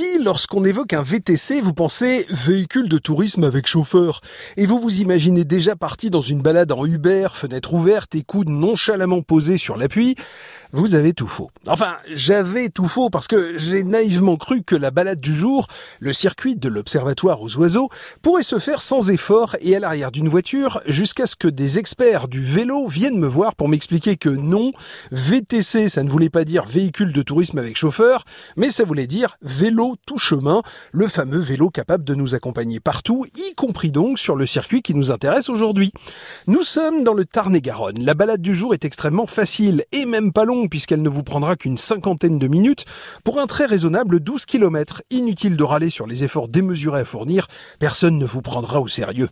Ici, lorsqu'on évoque un VTC, vous pensez véhicule de tourisme avec chauffeur. Et vous vous imaginez déjà parti dans une balade en Uber, fenêtre ouverte et coude nonchalamment posés sur l'appui. Vous avez tout faux. Enfin, j'avais tout faux parce que j'ai naïvement cru que la balade du jour, le circuit de l'observatoire aux oiseaux, pourrait se faire sans effort et à l'arrière d'une voiture jusqu'à ce que des experts du vélo viennent me voir pour m'expliquer que non, VTC, ça ne voulait pas dire véhicule de tourisme avec chauffeur, mais ça voulait dire vélo tout chemin, le fameux vélo capable de nous accompagner partout, y compris donc sur le circuit qui nous intéresse aujourd'hui. Nous sommes dans le Tarn-et-Garonne. La balade du jour est extrêmement facile et même pas longue puisqu'elle ne vous prendra qu'une cinquantaine de minutes pour un très raisonnable 12 km. Inutile de râler sur les efforts démesurés à fournir, personne ne vous prendra au sérieux.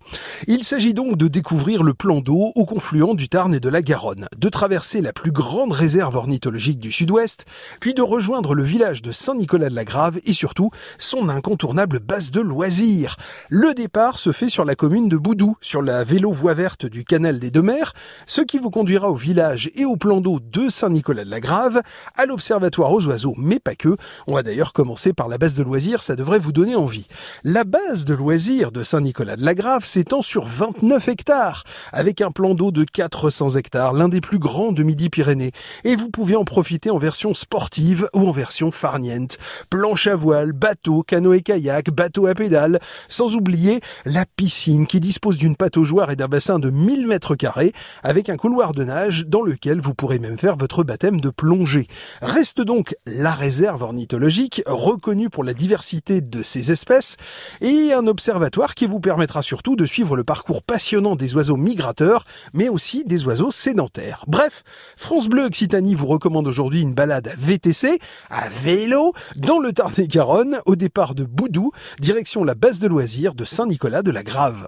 Il s'agit donc de découvrir le plan d'eau au confluent du Tarn et de la Garonne, de traverser la plus grande réserve ornithologique du sud-ouest, puis de rejoindre le village de Saint-Nicolas-de-la-Grave et surtout son incontournable base de loisirs. Le départ se fait sur la commune de Boudou, sur la vélo voie verte du canal des Deux Mers, ce qui vous conduira au village et au plan d'eau de Saint-Nicolas de la Grave, à l'Observatoire aux oiseaux, mais pas que. On va d'ailleurs commencer par la base de loisirs, ça devrait vous donner envie. La base de loisirs de Saint-Nicolas de la Grave s'étend sur 29 hectares, avec un plan d'eau de 400 hectares, l'un des plus grands de Midi-Pyrénées. Et vous pouvez en profiter en version sportive ou en version farniente. Planche à voile, bateau, canoë-kayak, bateau à pédales, sans oublier la piscine qui dispose d'une pataugeoire et d'un bassin de 1000 mètres carrés, avec un couloir de nage dans lequel vous pourrez même faire votre baptême de plongée. Reste donc la réserve ornithologique, reconnue pour la diversité de ses espèces, et un observatoire qui vous permettra surtout de suivre le parcours passionnant des oiseaux migrateurs, mais aussi des oiseaux sédentaires. Bref, France Bleu Occitanie vous recommande aujourd'hui une balade à VTC, à vélo, dans le Tarn-et-Garonne, au départ de Boudou, direction la base de loisirs de Saint-Nicolas de la Grave.